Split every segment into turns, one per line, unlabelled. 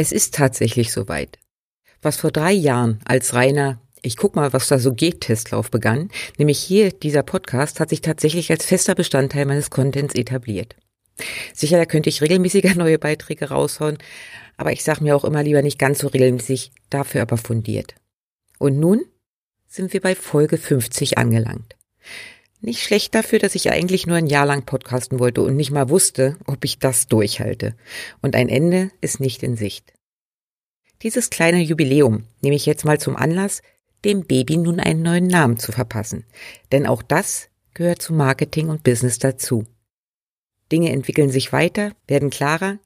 Es ist tatsächlich soweit. Was vor drei Jahren als reiner ich guck mal, was da so geht, Testlauf begann, nämlich hier dieser Podcast hat sich tatsächlich als fester Bestandteil meines Contents etabliert. Sicher, da könnte ich regelmäßiger neue Beiträge raushauen, aber ich sag mir auch immer lieber nicht ganz so regelmäßig, dafür aber fundiert. Und nun sind wir bei Folge 50 angelangt. Nicht schlecht dafür, dass ich eigentlich nur ein Jahr lang podcasten wollte und nicht mal wusste, ob ich das durchhalte. Und ein Ende ist nicht in Sicht. Dieses kleine Jubiläum nehme ich jetzt mal zum Anlass, dem Baby nun einen neuen Namen zu verpassen. Denn auch das gehört zu Marketing und Business dazu. Dinge entwickeln sich weiter, werden klarer.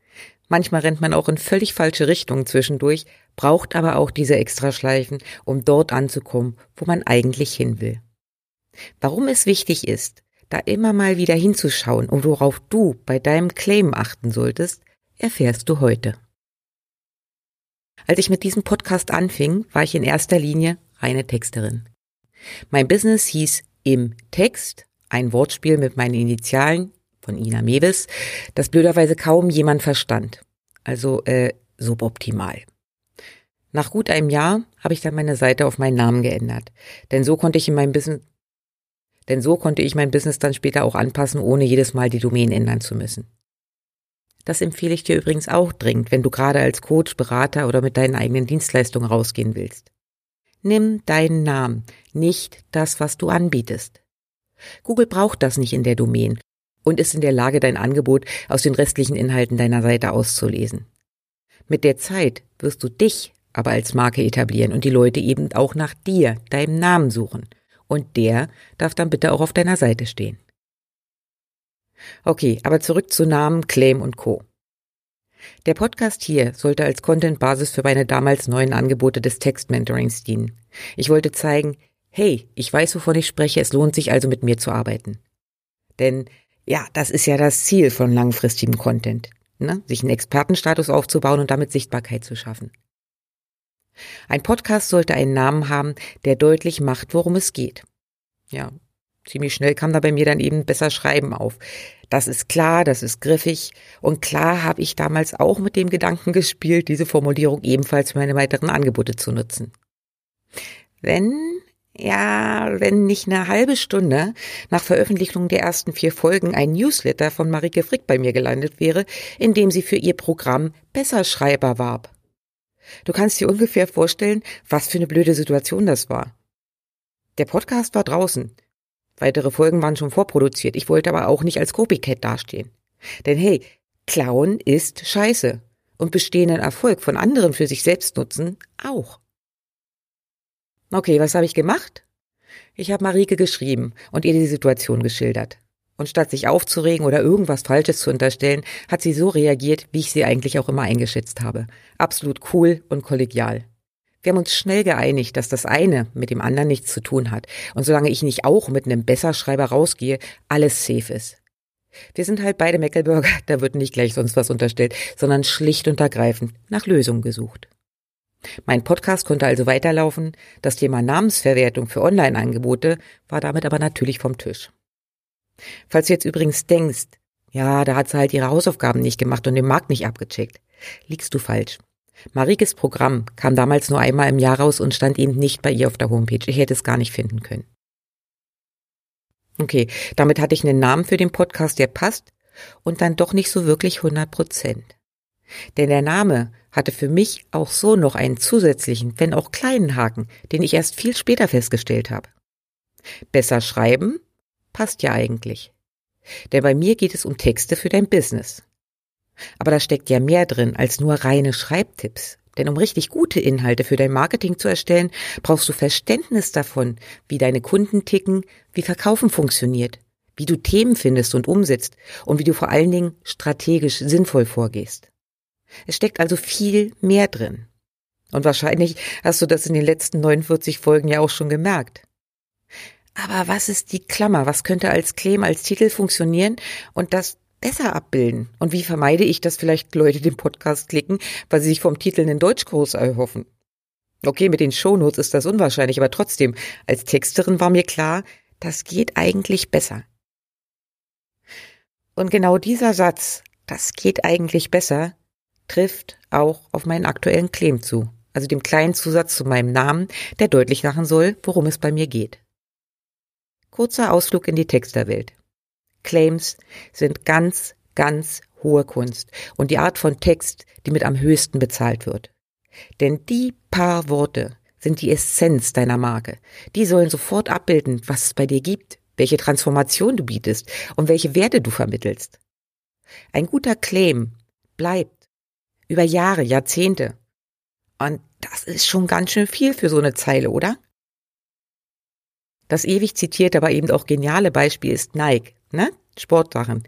Manchmal rennt man auch in völlig falsche Richtungen zwischendurch, braucht aber auch diese Extraschleifen, um dort anzukommen, wo man eigentlich hin will. Warum es wichtig ist, da immer mal wieder hinzuschauen und worauf du bei deinem Claim achten solltest, erfährst du heute. Als ich mit diesem Podcast anfing, war ich in erster Linie reine Texterin. Mein Business hieß Im Text, ein Wortspiel mit meinen Initialen von Ina Mewis, das blöderweise kaum jemand verstand. Also äh, suboptimal. Nach gut einem Jahr habe ich dann meine Seite auf meinen Namen geändert, denn so konnte ich in meinem Business denn so konnte ich mein Business dann später auch anpassen, ohne jedes Mal die Domain ändern zu müssen. Das empfehle ich dir übrigens auch dringend, wenn du gerade als Coach, Berater oder mit deinen eigenen Dienstleistungen rausgehen willst. Nimm deinen Namen, nicht das, was du anbietest. Google braucht das nicht in der Domain und ist in der Lage, dein Angebot aus den restlichen Inhalten deiner Seite auszulesen. Mit der Zeit wirst du dich aber als Marke etablieren und die Leute eben auch nach dir, deinem Namen suchen und der darf dann bitte auch auf deiner Seite stehen. Okay, aber zurück zu Namen, Claim und Co. Der Podcast hier sollte als Content-Basis für meine damals neuen Angebote des Text-Mentorings dienen. Ich wollte zeigen, hey, ich weiß, wovon ich spreche, es lohnt sich also mit mir zu arbeiten. Denn ja, das ist ja das Ziel von langfristigem Content, ne? sich einen Expertenstatus aufzubauen und damit Sichtbarkeit zu schaffen. Ein Podcast sollte einen Namen haben, der deutlich macht, worum es geht. Ja, ziemlich schnell kam da bei mir dann eben besser Schreiben auf. Das ist klar, das ist griffig und klar habe ich damals auch mit dem Gedanken gespielt, diese Formulierung ebenfalls für meine weiteren Angebote zu nutzen. Wenn, ja, wenn nicht eine halbe Stunde nach Veröffentlichung der ersten vier Folgen ein Newsletter von Marike Frick bei mir gelandet wäre, in dem sie für ihr Programm Besserschreiber warb. Du kannst dir ungefähr vorstellen, was für eine blöde Situation das war. Der Podcast war draußen. Weitere Folgen waren schon vorproduziert. Ich wollte aber auch nicht als Copycat dastehen. Denn hey, Klauen ist scheiße. Und bestehenden Erfolg von anderen für sich selbst nutzen auch. Okay, was habe ich gemacht? Ich habe Marike geschrieben und ihr die Situation geschildert. Und statt sich aufzuregen oder irgendwas Falsches zu unterstellen, hat sie so reagiert, wie ich sie eigentlich auch immer eingeschätzt habe. Absolut cool und kollegial. Wir haben uns schnell geeinigt, dass das eine mit dem anderen nichts zu tun hat. Und solange ich nicht auch mit einem Besserschreiber rausgehe, alles safe ist. Wir sind halt beide Meckelburger, da wird nicht gleich sonst was unterstellt, sondern schlicht und ergreifend nach Lösungen gesucht. Mein Podcast konnte also weiterlaufen, das Thema Namensverwertung für Online-Angebote war damit aber natürlich vom Tisch. Falls du jetzt übrigens denkst, ja, da hat sie halt ihre Hausaufgaben nicht gemacht und den Markt nicht abgecheckt, liegst du falsch. Marikes Programm kam damals nur einmal im Jahr raus und stand eben nicht bei ihr auf der Homepage. Ich hätte es gar nicht finden können. Okay, damit hatte ich einen Namen für den Podcast, der passt und dann doch nicht so wirklich 100 Prozent. Denn der Name hatte für mich auch so noch einen zusätzlichen, wenn auch kleinen Haken, den ich erst viel später festgestellt habe. Besser schreiben passt ja eigentlich. Denn bei mir geht es um Texte für dein Business. Aber da steckt ja mehr drin als nur reine Schreibtipps. Denn um richtig gute Inhalte für dein Marketing zu erstellen, brauchst du Verständnis davon, wie deine Kunden ticken, wie Verkaufen funktioniert, wie du Themen findest und umsetzt und wie du vor allen Dingen strategisch sinnvoll vorgehst. Es steckt also viel mehr drin. Und wahrscheinlich hast du das in den letzten 49 Folgen ja auch schon gemerkt. Aber was ist die Klammer? Was könnte als Claim, als Titel funktionieren und das besser abbilden? Und wie vermeide ich, dass vielleicht Leute den Podcast klicken, weil sie sich vom Titel einen Deutschkurs erhoffen? Okay, mit den Shownotes ist das unwahrscheinlich, aber trotzdem, als Texterin war mir klar, das geht eigentlich besser. Und genau dieser Satz, das geht eigentlich besser, trifft auch auf meinen aktuellen Claim zu also dem kleinen Zusatz zu meinem Namen, der deutlich machen soll, worum es bei mir geht. Kurzer Ausflug in die Texterwelt. Claims sind ganz, ganz hohe Kunst und die Art von Text, die mit am höchsten bezahlt wird. Denn die paar Worte sind die Essenz deiner Marke. Die sollen sofort abbilden, was es bei dir gibt, welche Transformation du bietest und welche Werte du vermittelst. Ein guter Claim bleibt über Jahre, Jahrzehnte und das ist schon ganz schön viel für so eine Zeile, oder? Das ewig zitierte, aber eben auch geniale Beispiel ist Nike, ne? Sportsachen.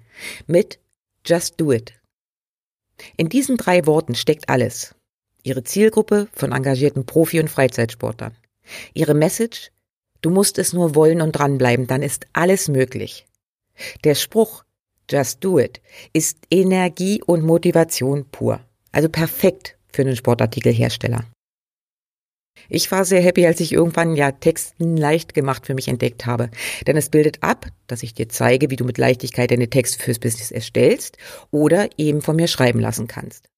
Mit Just Do It. In diesen drei Worten steckt alles. Ihre Zielgruppe von engagierten Profi- und Freizeitsportlern. Ihre Message, du musst es nur wollen und dranbleiben, dann ist alles möglich. Der Spruch, Just Do It, ist Energie und Motivation pur. Also perfekt für einen Sportartikelhersteller. Ich war sehr happy, als ich irgendwann ja Texten leicht gemacht für mich entdeckt habe. Denn es bildet ab, dass ich dir zeige, wie du mit Leichtigkeit deine Texte fürs Business erstellst oder eben von mir schreiben lassen kannst.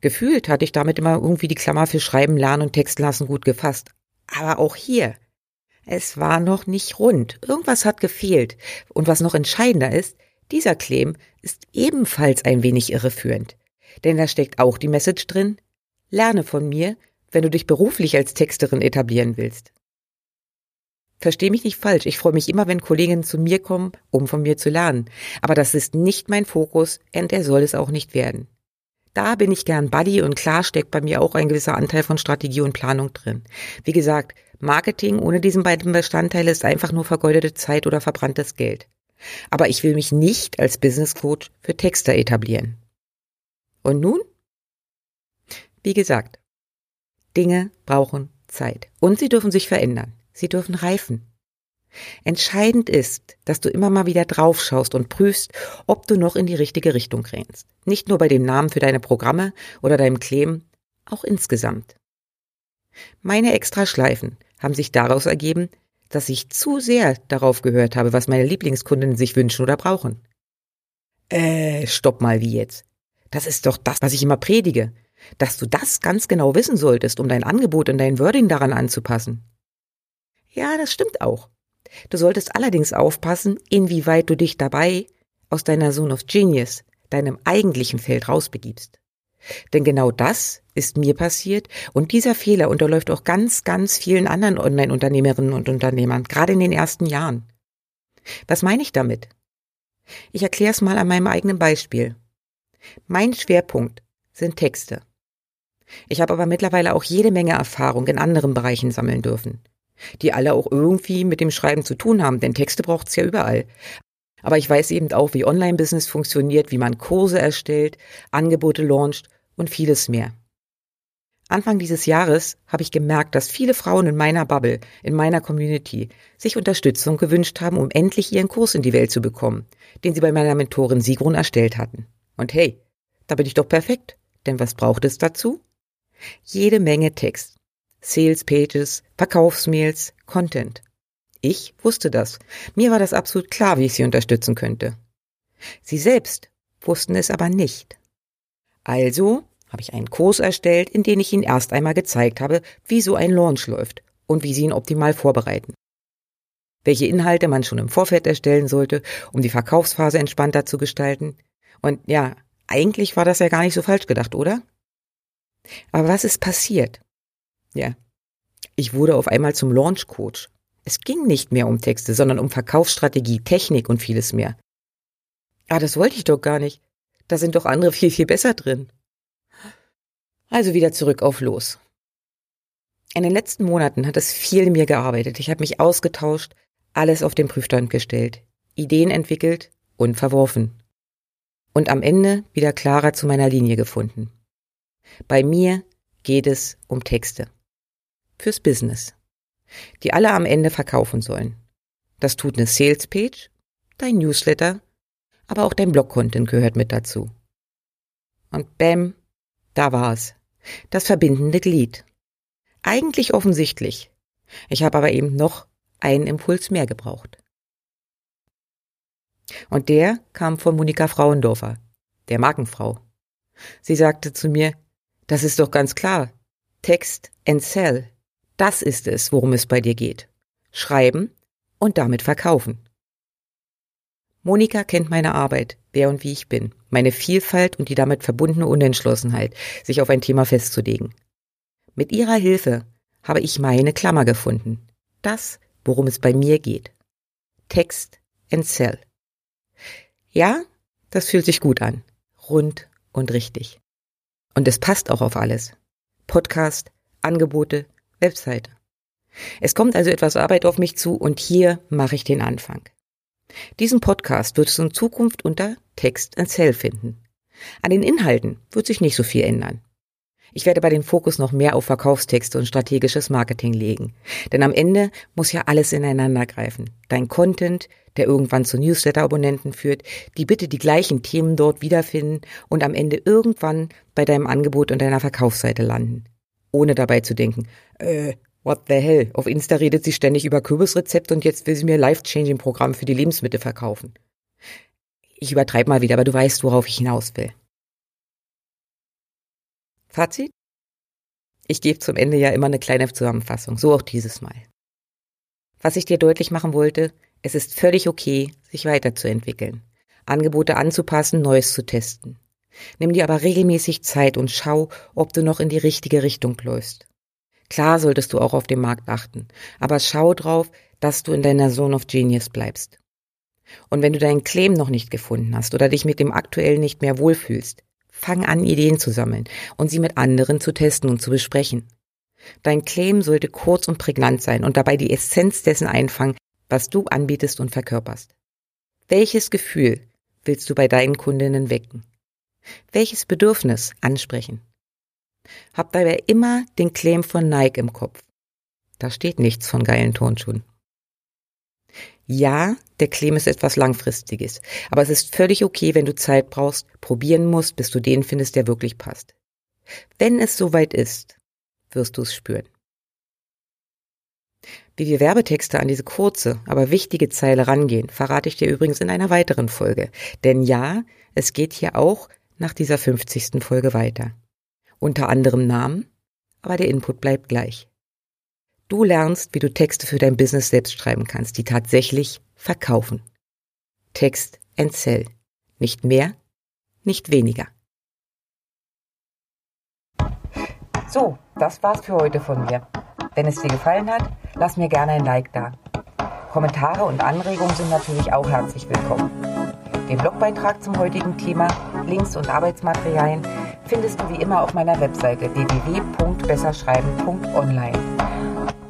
Gefühlt hatte ich damit immer irgendwie die Klammer für Schreiben, Lernen und Texten lassen gut gefasst. Aber auch hier, es war noch nicht rund. Irgendwas hat gefehlt. Und was noch entscheidender ist, dieser Claim ist ebenfalls ein wenig irreführend. Denn da steckt auch die Message drin, Lerne von mir, wenn du dich beruflich als Texterin etablieren willst. Versteh mich nicht falsch, ich freue mich immer, wenn Kolleginnen zu mir kommen, um von mir zu lernen. Aber das ist nicht mein Fokus und er soll es auch nicht werden. Da bin ich gern Buddy und klar steckt bei mir auch ein gewisser Anteil von Strategie und Planung drin. Wie gesagt, Marketing ohne diesen beiden Bestandteile ist einfach nur vergeudete Zeit oder verbranntes Geld. Aber ich will mich nicht als Business Coach für Texter etablieren. Und nun? Wie gesagt, Dinge brauchen Zeit und sie dürfen sich verändern. Sie dürfen reifen. Entscheidend ist, dass du immer mal wieder draufschaust und prüfst, ob du noch in die richtige Richtung gränst. Nicht nur bei dem Namen für deine Programme oder deinem Claim, auch insgesamt. Meine Extraschleifen haben sich daraus ergeben, dass ich zu sehr darauf gehört habe, was meine Lieblingskundinnen sich wünschen oder brauchen. Äh, stopp mal wie jetzt. Das ist doch das, was ich immer predige dass du das ganz genau wissen solltest, um dein Angebot und dein Wording daran anzupassen. Ja, das stimmt auch. Du solltest allerdings aufpassen, inwieweit du dich dabei aus deiner Zone of Genius, deinem eigentlichen Feld rausbegibst. Denn genau das ist mir passiert und dieser Fehler unterläuft auch ganz, ganz vielen anderen Online-Unternehmerinnen und Unternehmern, gerade in den ersten Jahren. Was meine ich damit? Ich erkläre es mal an meinem eigenen Beispiel. Mein Schwerpunkt sind Texte. Ich habe aber mittlerweile auch jede Menge Erfahrung in anderen Bereichen sammeln dürfen, die alle auch irgendwie mit dem Schreiben zu tun haben, denn Texte braucht es ja überall. Aber ich weiß eben auch, wie Online-Business funktioniert, wie man Kurse erstellt, Angebote launcht und vieles mehr. Anfang dieses Jahres habe ich gemerkt, dass viele Frauen in meiner Bubble, in meiner Community, sich Unterstützung gewünscht haben, um endlich ihren Kurs in die Welt zu bekommen, den sie bei meiner Mentorin Sigrun erstellt hatten. Und hey, da bin ich doch perfekt. Denn was braucht es dazu? Jede Menge Text. Sales Pages, Verkaufsmails, Content. Ich wusste das. Mir war das absolut klar, wie ich sie unterstützen könnte. Sie selbst wussten es aber nicht. Also habe ich einen Kurs erstellt, in dem ich Ihnen erst einmal gezeigt habe, wie so ein Launch läuft und wie Sie ihn optimal vorbereiten. Welche Inhalte man schon im Vorfeld erstellen sollte, um die Verkaufsphase entspannter zu gestalten. Und ja, eigentlich war das ja gar nicht so falsch gedacht, oder? Aber was ist passiert? Ja, ich wurde auf einmal zum Launch Coach. Es ging nicht mehr um Texte, sondern um Verkaufsstrategie, Technik und vieles mehr. Ah, das wollte ich doch gar nicht. Da sind doch andere viel, viel besser drin. Also wieder zurück auf los. In den letzten Monaten hat es viel in mir gearbeitet. Ich habe mich ausgetauscht, alles auf den Prüfstand gestellt, Ideen entwickelt und verworfen. Und am Ende wieder klarer zu meiner Linie gefunden. Bei mir geht es um Texte. Fürs Business. Die alle am Ende verkaufen sollen. Das tut eine Sales Page, dein Newsletter, aber auch dein Blog-Content gehört mit dazu. Und bäm, da war's. Das verbindende Glied. Eigentlich offensichtlich. Ich habe aber eben noch einen Impuls mehr gebraucht. Und der kam von Monika Frauendorfer, der Markenfrau. Sie sagte zu mir, das ist doch ganz klar. Text and Sell. Das ist es, worum es bei dir geht. Schreiben und damit verkaufen. Monika kennt meine Arbeit, wer und wie ich bin, meine Vielfalt und die damit verbundene Unentschlossenheit, sich auf ein Thema festzulegen. Mit ihrer Hilfe habe ich meine Klammer gefunden. Das, worum es bei mir geht. Text and Sell. Ja, das fühlt sich gut an. Rund und richtig. Und es passt auch auf alles. Podcast, Angebote, Webseite. Es kommt also etwas Arbeit auf mich zu und hier mache ich den Anfang. Diesen Podcast wird es in Zukunft unter Text and Sell finden. An den Inhalten wird sich nicht so viel ändern. Ich werde bei den Fokus noch mehr auf Verkaufstexte und strategisches Marketing legen. Denn am Ende muss ja alles ineinander greifen. Dein Content, der irgendwann zu Newsletter-Abonnenten führt, die bitte die gleichen Themen dort wiederfinden und am Ende irgendwann bei deinem Angebot und deiner Verkaufsseite landen. Ohne dabei zu denken, äh, what the hell, auf Insta redet sie ständig über Kürbisrezepte und jetzt will sie mir Life-Changing-Programm für die Lebensmittel verkaufen. Ich übertreibe mal wieder, aber du weißt, worauf ich hinaus will. Fazit? Ich gebe zum Ende ja immer eine kleine Zusammenfassung, so auch dieses Mal. Was ich dir deutlich machen wollte, es ist völlig okay, sich weiterzuentwickeln, Angebote anzupassen, Neues zu testen. Nimm dir aber regelmäßig Zeit und schau, ob du noch in die richtige Richtung läufst. Klar solltest du auch auf den Markt achten, aber schau drauf, dass du in deiner Zone of Genius bleibst. Und wenn du deinen Claim noch nicht gefunden hast oder dich mit dem aktuellen nicht mehr wohlfühlst, Fang an, Ideen zu sammeln und sie mit anderen zu testen und zu besprechen. Dein Claim sollte kurz und prägnant sein und dabei die Essenz dessen einfangen, was du anbietest und verkörperst. Welches Gefühl willst du bei deinen Kundinnen wecken? Welches Bedürfnis ansprechen? Hab dabei immer den Claim von Nike im Kopf. Da steht nichts von geilen Turnschuhen. Ja, der Claim ist etwas Langfristiges, aber es ist völlig okay, wenn du Zeit brauchst, probieren musst, bis du den findest, der wirklich passt. Wenn es soweit ist, wirst du es spüren. Wie wir Werbetexte an diese kurze, aber wichtige Zeile rangehen, verrate ich dir übrigens in einer weiteren Folge. Denn ja, es geht hier auch nach dieser 50. Folge weiter. Unter anderem Namen, aber der Input bleibt gleich. Du lernst, wie du Texte für dein Business selbst schreiben kannst, die tatsächlich verkaufen. Text and Sell. Nicht mehr, nicht weniger. So, das war's für heute von mir. Wenn es dir gefallen hat, lass mir gerne ein Like da. Kommentare und Anregungen sind natürlich auch herzlich willkommen. Den Blogbeitrag zum heutigen Thema, Links und Arbeitsmaterialien findest du wie immer auf meiner Webseite www.besserschreiben.online.